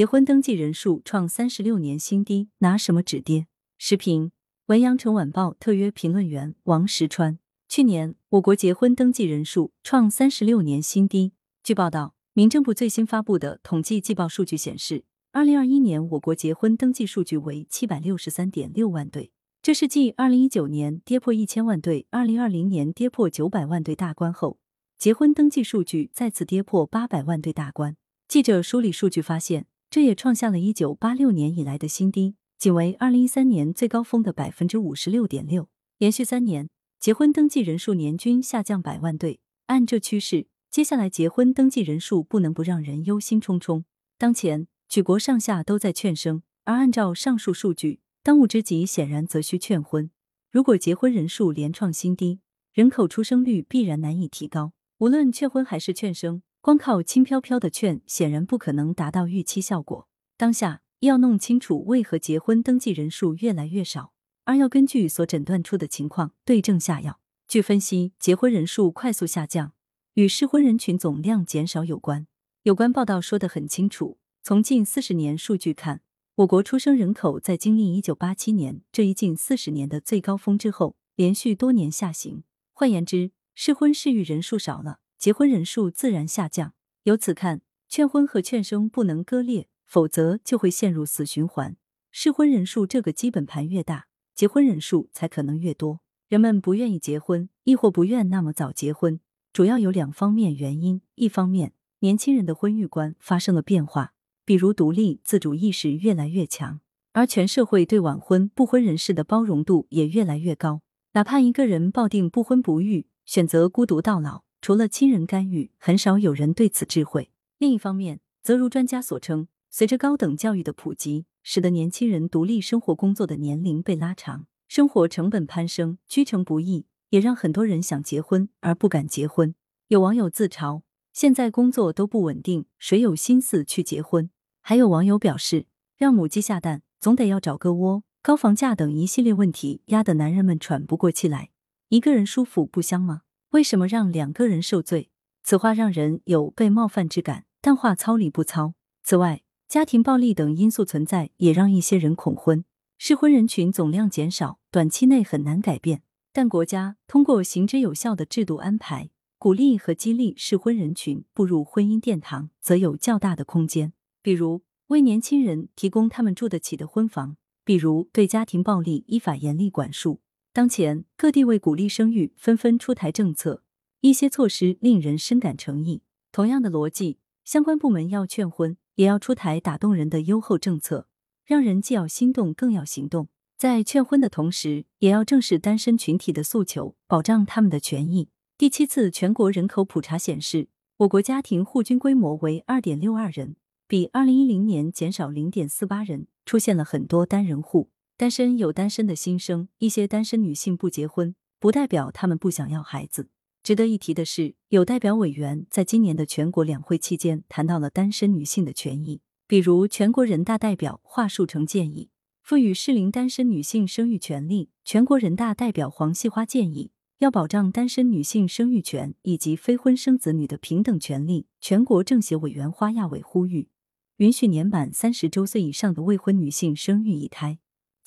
结婚登记人数创三十六年新低，拿什么止跌？时评：文阳城晚报特约评论员王石川。去年，我国结婚登记人数创三十六年新低。据报道，民政部最新发布的统计季报数据显示，二零二一年我国结婚登记数据为七百六十三点六万对，这是继二零一九年跌破一千万对、二零二零年跌破九百万对大关后，结婚登记数据再次跌破八百万对大关。记者梳理数据发现，这也创下了一九八六年以来的新低，仅为二零一三年最高峰的百分之五十六点六，连续三年。结婚登记人数年均下降百万对，按这趋势，接下来结婚登记人数不能不让人忧心忡忡。当前，举国上下都在劝生，而按照上述数据，当务之急显然则需劝婚。如果结婚人数连创新低，人口出生率必然难以提高。无论劝婚还是劝生，光靠轻飘飘的劝，显然不可能达到预期效果。当下要弄清楚为何结婚登记人数越来越少。而要根据所诊断出的情况对症下药。据分析，结婚人数快速下降与适婚人群总量减少有关。有关报道说得很清楚，从近四十年数据看，我国出生人口在经历一九八七年这一近四十年的最高峰之后，连续多年下行。换言之，适婚适育人数少了，结婚人数自然下降。由此看，劝婚和劝生不能割裂，否则就会陷入死循环。适婚人数这个基本盘越大。结婚人数才可能越多，人们不愿意结婚，亦或不愿那么早结婚，主要有两方面原因。一方面，年轻人的婚育观发生了变化，比如独立自主意识越来越强，而全社会对晚婚不婚人士的包容度也越来越高。哪怕一个人抱定不婚不育，选择孤独到老，除了亲人干预，很少有人对此智慧。另一方面，则如专家所称，随着高等教育的普及。使得年轻人独立生活工作的年龄被拉长，生活成本攀升，居成不易，也让很多人想结婚而不敢结婚。有网友自嘲：“现在工作都不稳定，谁有心思去结婚？”还有网友表示：“让母鸡下蛋，总得要找个窝。”高房价等一系列问题压得男人们喘不过气来。一个人舒服不香吗？为什么让两个人受罪？此话让人有被冒犯之感，但话糙理不糙。此外，家庭暴力等因素存在，也让一些人恐婚。适婚人群总量减少，短期内很难改变。但国家通过行之有效的制度安排，鼓励和激励适婚人群步入婚姻殿堂，则有较大的空间。比如为年轻人提供他们住得起的婚房，比如对家庭暴力依法严厉管束。当前各地为鼓励生育，纷纷出台政策，一些措施令人深感诚意。同样的逻辑，相关部门要劝婚。也要出台打动人的优厚政策，让人既要心动，更要行动。在劝婚的同时，也要正视单身群体的诉求，保障他们的权益。第七次全国人口普查显示，我国家庭户均规模为二点六二人，比二零一零年减少零点四八人，出现了很多单人户。单身有单身的心声，一些单身女性不结婚，不代表她们不想要孩子。值得一提的是，有代表委员在今年的全国两会期间谈到了单身女性的权益，比如全国人大代表华树成建议赋予适龄单身女性生育权利，全国人大代表黄细花建议要保障单身女性生育权以及非婚生子女的平等权利，全国政协委员花亚伟呼吁允许年满三十周岁以上的未婚女性生育一胎，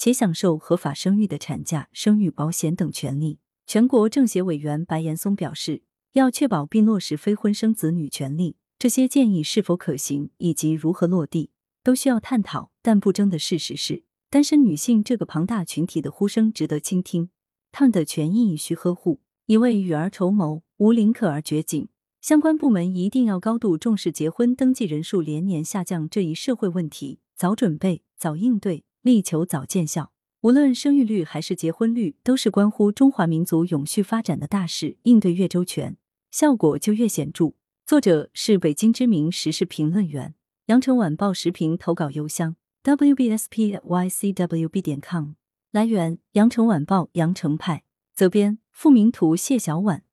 且享受合法生育的产假、生育保险等权利。全国政协委员白岩松表示，要确保并落实非婚生子女权利，这些建议是否可行以及如何落地，都需要探讨。但不争的事实是，单身女性这个庞大群体的呼声值得倾听，她们的权益需呵护。一位与儿筹谋，无林可而绝井。相关部门一定要高度重视结婚登记人数连年下降这一社会问题，早准备、早应对，力求早见效。无论生育率还是结婚率，都是关乎中华民族永续发展的大事，应对越周全，效果就越显著。作者是北京知名时事评论员，羊城晚报时评投稿邮箱 wbspycwb 点 com。来源：羊城晚报羊城派，责编：付明图，谢小婉。